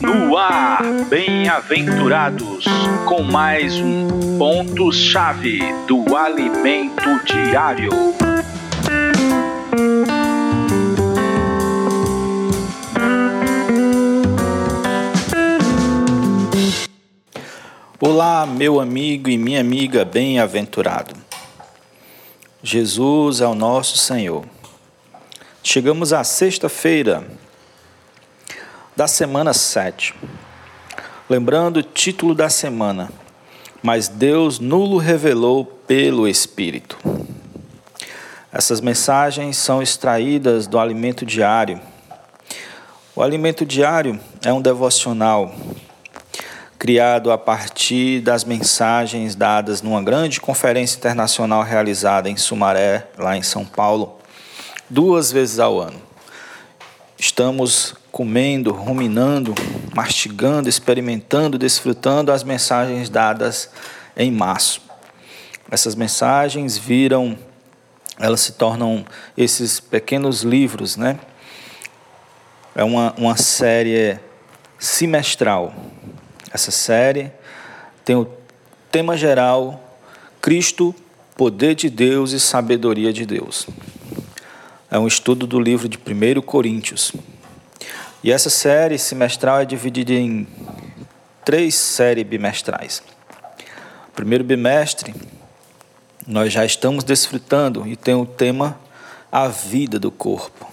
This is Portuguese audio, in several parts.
No ar, bem-aventurados, com mais um ponto-chave do alimento diário. Olá, meu amigo e minha amiga bem-aventurado. Jesus é o nosso Senhor. Chegamos à sexta-feira da semana 7. Lembrando o título da semana, mas Deus nulo revelou pelo Espírito. Essas mensagens são extraídas do alimento diário. O alimento diário é um devocional criado a partir das mensagens dadas numa grande conferência internacional realizada em Sumaré, lá em São Paulo, duas vezes ao ano. Estamos comendo, ruminando, mastigando, experimentando, desfrutando as mensagens dadas em março. Essas mensagens viram, elas se tornam esses pequenos livros, né? É uma, uma série semestral essa série tem o tema geral Cristo, poder de Deus e sabedoria de Deus. É um estudo do livro de 1 Coríntios. E essa série semestral é dividida em três séries bimestrais. Primeiro bimestre, nós já estamos desfrutando e tem o tema A Vida do Corpo.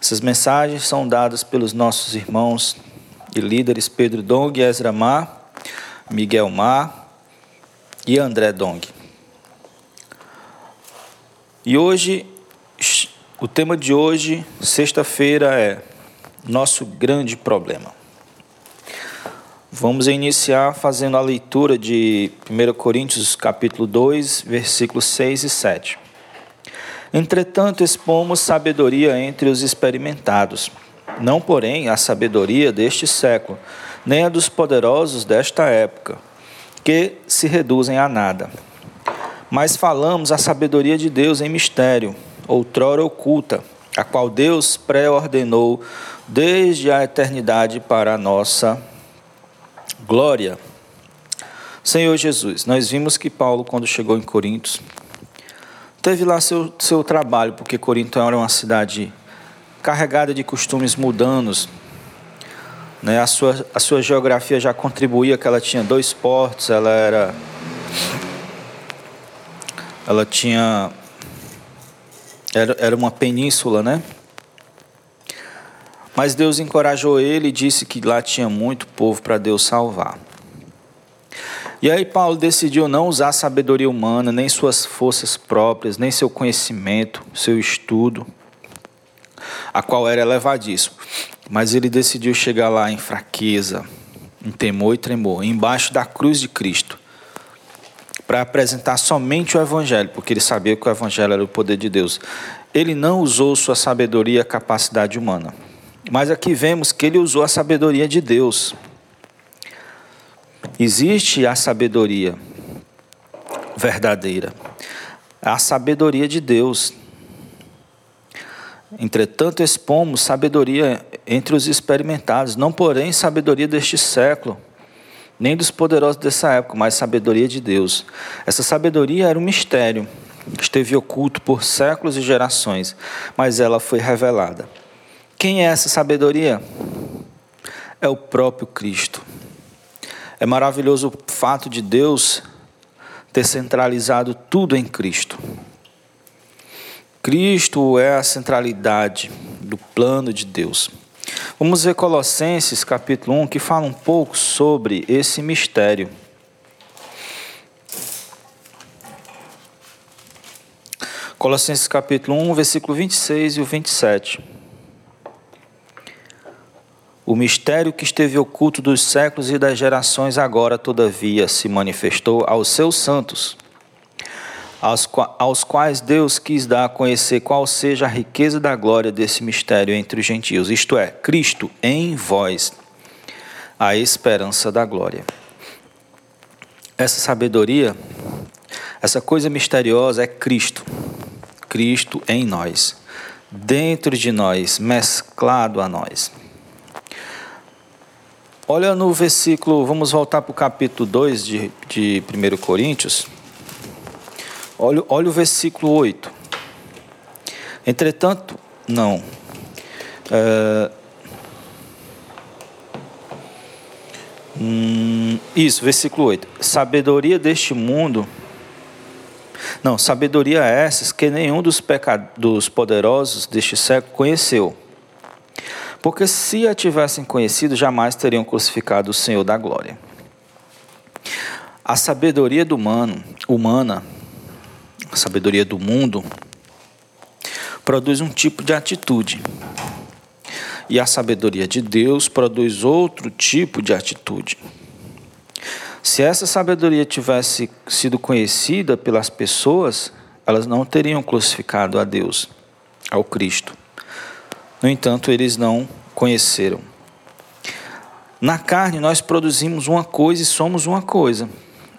Essas mensagens são dadas pelos nossos irmãos e líderes Pedro Dong, Ezra Mar, Miguel Mar e André Dong. E hoje, o tema de hoje, sexta-feira, é nosso grande problema. Vamos iniciar fazendo a leitura de 1 Coríntios capítulo 2, versículos 6 e 7. Entretanto, expomos sabedoria entre os experimentados não, porém, a sabedoria deste século, nem a dos poderosos desta época, que se reduzem a nada. Mas falamos a sabedoria de Deus em mistério, outrora oculta, a qual Deus pré-ordenou desde a eternidade para a nossa glória. Senhor Jesus, nós vimos que Paulo, quando chegou em Corinto, teve lá seu, seu trabalho, porque Corinto era uma cidade carregada de costumes mudanos. Né? A, sua, a sua geografia já contribuía que ela tinha dois portos, ela era. Ela tinha. Era, era uma península, né? Mas Deus encorajou ele e disse que lá tinha muito povo para Deus salvar. E aí Paulo decidiu não usar sabedoria humana, nem suas forças próprias, nem seu conhecimento, seu estudo a qual era elevadíssimo. Mas ele decidiu chegar lá em fraqueza, em temor e tremor, embaixo da cruz de Cristo, para apresentar somente o Evangelho, porque ele sabia que o Evangelho era o poder de Deus. Ele não usou sua sabedoria e capacidade humana. Mas aqui vemos que ele usou a sabedoria de Deus. Existe a sabedoria verdadeira, a sabedoria de Deus. Entretanto, expomos sabedoria entre os experimentados, não porém sabedoria deste século, nem dos poderosos dessa época, mas sabedoria de Deus. Essa sabedoria era um mistério, esteve oculto por séculos e gerações, mas ela foi revelada. Quem é essa sabedoria? É o próprio Cristo. É maravilhoso o fato de Deus ter centralizado tudo em Cristo. Cristo é a centralidade do plano de Deus. Vamos ver Colossenses capítulo 1, que fala um pouco sobre esse mistério. Colossenses capítulo 1, versículo 26 e o 27. O mistério que esteve oculto dos séculos e das gerações agora, todavia, se manifestou aos seus santos aos, quais Deus quis dar a conhecer qual seja a riqueza da glória desse mistério entre os gentios, isto é, Cristo em vós, a esperança da glória. Essa sabedoria, essa coisa misteriosa é Cristo, Cristo em nós. dentro de nós, mesclado a nós. Olha no versículo, vamos voltar para o capítulo 2 de, de 1 Coríntios. Olha, olha o versículo 8. Entretanto, não. É, hum, isso, versículo 8. Sabedoria deste mundo. Não, sabedoria é essas que nenhum dos, dos poderosos deste século conheceu. Porque se a tivessem conhecido, jamais teriam crucificado o Senhor da glória. A sabedoria do humano, humana a sabedoria do mundo, produz um tipo de atitude. E a sabedoria de Deus produz outro tipo de atitude. Se essa sabedoria tivesse sido conhecida pelas pessoas, elas não teriam crucificado a Deus, ao Cristo. No entanto, eles não conheceram. Na carne, nós produzimos uma coisa e somos uma coisa.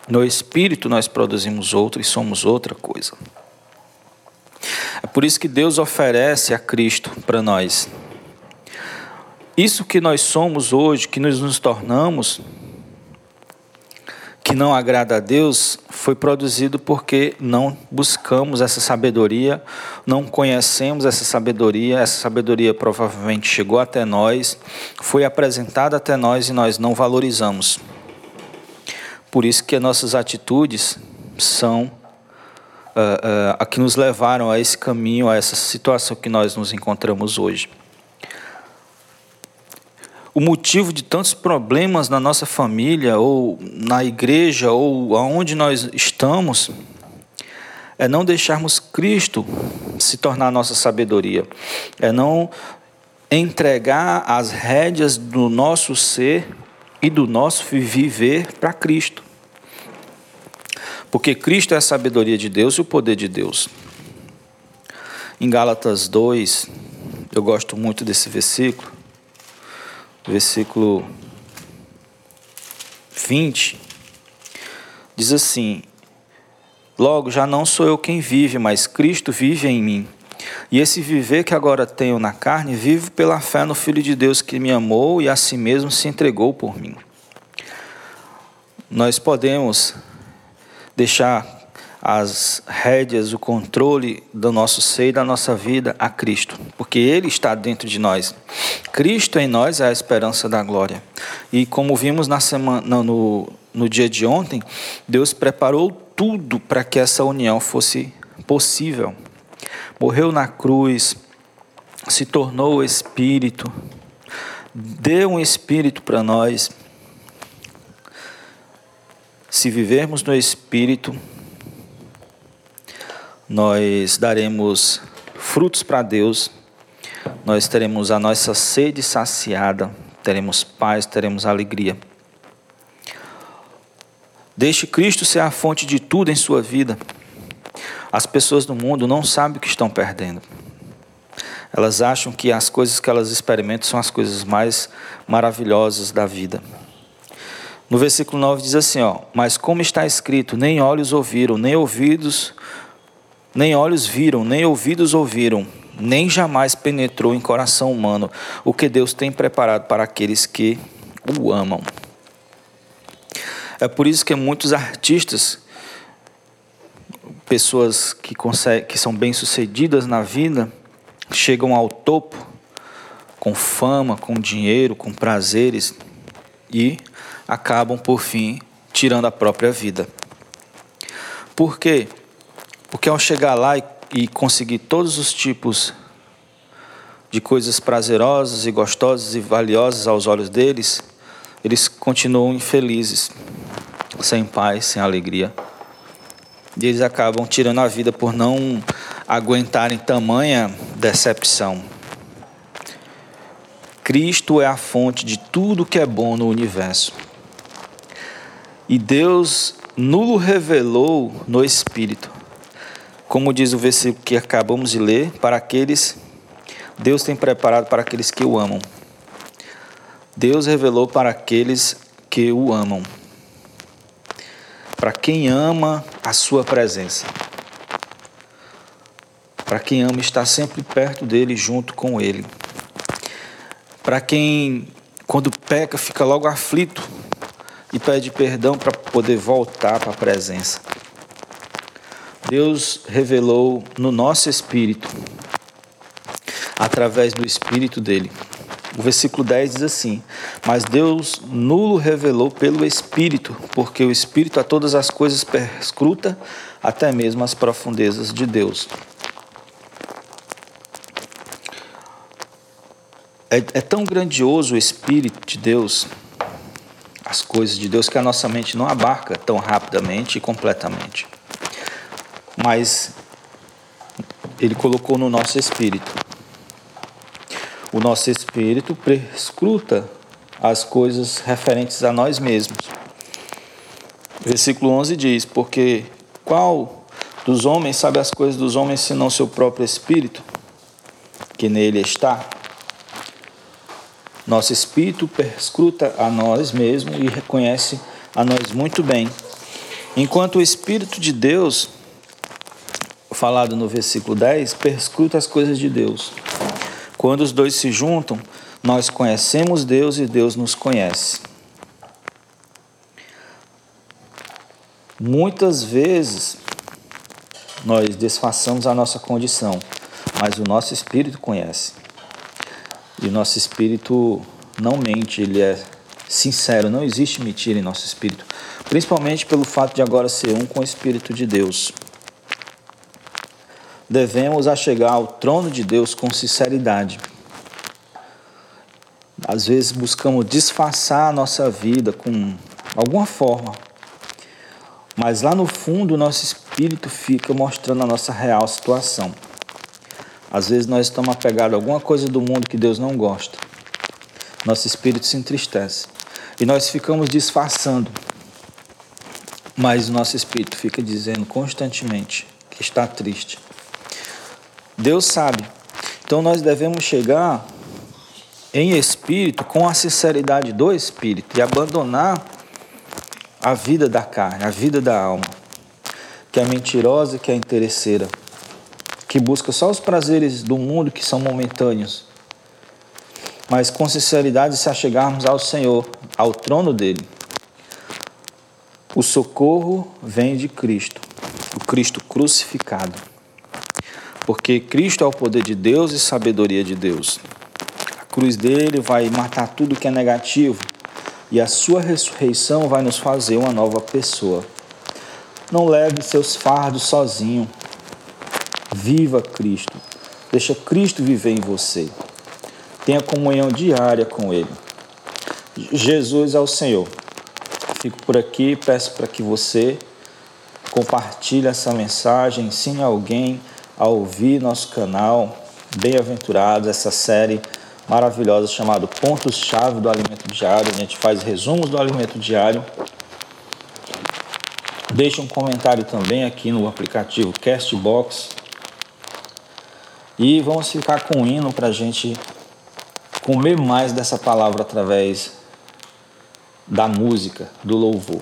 No espírito nós produzimos outra e somos outra coisa. É por isso que Deus oferece a Cristo para nós. Isso que nós somos hoje, que nós nos tornamos, que não agrada a Deus, foi produzido porque não buscamos essa sabedoria, não conhecemos essa sabedoria, essa sabedoria provavelmente chegou até nós, foi apresentada até nós e nós não valorizamos. Por isso que as nossas atitudes são uh, uh, a que nos levaram a esse caminho, a essa situação que nós nos encontramos hoje. O motivo de tantos problemas na nossa família, ou na igreja, ou aonde nós estamos, é não deixarmos Cristo se tornar nossa sabedoria, é não entregar as rédeas do nosso ser e do nosso viver para Cristo. Porque Cristo é a sabedoria de Deus e o poder de Deus. Em Gálatas 2, eu gosto muito desse versículo, versículo 20, diz assim: Logo, já não sou eu quem vive, mas Cristo vive em mim. E esse viver que agora tenho na carne, vivo pela fé no Filho de Deus que me amou e a si mesmo se entregou por mim. Nós podemos deixar as rédeas, o controle do nosso ser e da nossa vida a Cristo, porque Ele está dentro de nós. Cristo em nós é a esperança da glória. E como vimos na semana, no, no dia de ontem, Deus preparou tudo para que essa união fosse possível morreu na cruz, se tornou Espírito, deu um Espírito para nós. Se vivermos no Espírito, nós daremos frutos para Deus, nós teremos a nossa sede saciada, teremos paz, teremos alegria. Deixe Cristo ser a fonte de tudo em sua vida. As pessoas do mundo não sabem o que estão perdendo. Elas acham que as coisas que elas experimentam são as coisas mais maravilhosas da vida. No versículo 9 diz assim, ó: "Mas como está escrito, nem olhos ouviram, nem ouvidos, nem olhos viram, nem ouvidos ouviram, nem jamais penetrou em coração humano o que Deus tem preparado para aqueles que o amam." É por isso que muitos artistas pessoas que, que são bem-sucedidas na vida chegam ao topo com fama, com dinheiro, com prazeres e acabam, por fim, tirando a própria vida. Por quê? Porque ao chegar lá e, e conseguir todos os tipos de coisas prazerosas e gostosas e valiosas aos olhos deles, eles continuam infelizes, sem paz, sem alegria. E eles acabam tirando a vida por não aguentarem tamanha decepção. Cristo é a fonte de tudo que é bom no universo. E Deus nulo revelou no Espírito. Como diz o versículo que acabamos de ler, para aqueles Deus tem preparado para aqueles que o amam. Deus revelou para aqueles que o amam para quem ama a sua presença. para quem ama estar sempre perto dele, junto com ele. Para quem, quando peca, fica logo aflito e pede perdão para poder voltar para a presença. Deus revelou no nosso espírito, através do espírito dele. O versículo 10 diz assim: Mas Deus nulo revelou pelo Espírito, porque o Espírito a todas as coisas perscruta, até mesmo as profundezas de Deus. É, é tão grandioso o Espírito de Deus, as coisas de Deus, que a nossa mente não abarca tão rapidamente e completamente. Mas Ele colocou no nosso espírito o nosso espírito prescruta as coisas referentes a nós mesmos. Versículo 11 diz: Porque qual dos homens sabe as coisas dos homens senão seu próprio espírito, que nele está? Nosso espírito perscruta a nós mesmos e reconhece a nós muito bem. Enquanto o Espírito de Deus, falado no versículo 10, perscruta as coisas de Deus. Quando os dois se juntam, nós conhecemos Deus e Deus nos conhece. Muitas vezes nós desfaçamos a nossa condição, mas o nosso espírito conhece. E o nosso espírito não mente, ele é sincero, não existe mentira em nosso espírito, principalmente pelo fato de agora ser um com o espírito de Deus devemos achegar ao trono de Deus com sinceridade. Às vezes buscamos disfarçar a nossa vida com alguma forma, mas lá no fundo o nosso espírito fica mostrando a nossa real situação. Às vezes nós estamos apegados a alguma coisa do mundo que Deus não gosta. Nosso espírito se entristece e nós ficamos disfarçando, mas o nosso espírito fica dizendo constantemente que está triste, Deus sabe. Então nós devemos chegar em espírito com a sinceridade do espírito e abandonar a vida da carne, a vida da alma, que é mentirosa, que é interesseira, que busca só os prazeres do mundo que são momentâneos. Mas com sinceridade, se achegarmos ao Senhor, ao trono dele, o socorro vem de Cristo, o Cristo crucificado porque Cristo é o poder de Deus e sabedoria de Deus. A cruz dele vai matar tudo que é negativo e a sua ressurreição vai nos fazer uma nova pessoa. Não leve seus fardos sozinho. Viva Cristo. Deixa Cristo viver em você. Tenha comunhão diária com Ele. Jesus é o Senhor. Fico por aqui, peço para que você compartilhe essa mensagem, ensine alguém a ouvir nosso canal. Bem-aventurados, essa série maravilhosa chamada Pontos-Chave do Alimento Diário. A gente faz resumos do alimento diário. Deixe um comentário também aqui no aplicativo Castbox. E vamos ficar com um hino para a gente comer mais dessa palavra através da música, do louvor.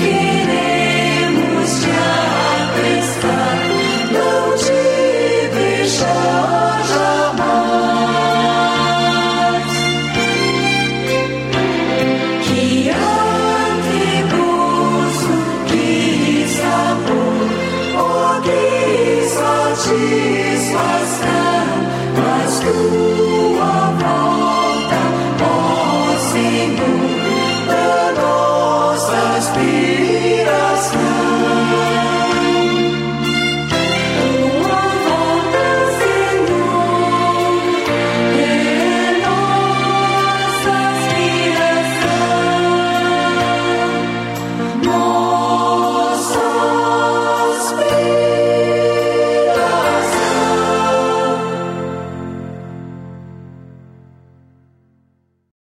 Give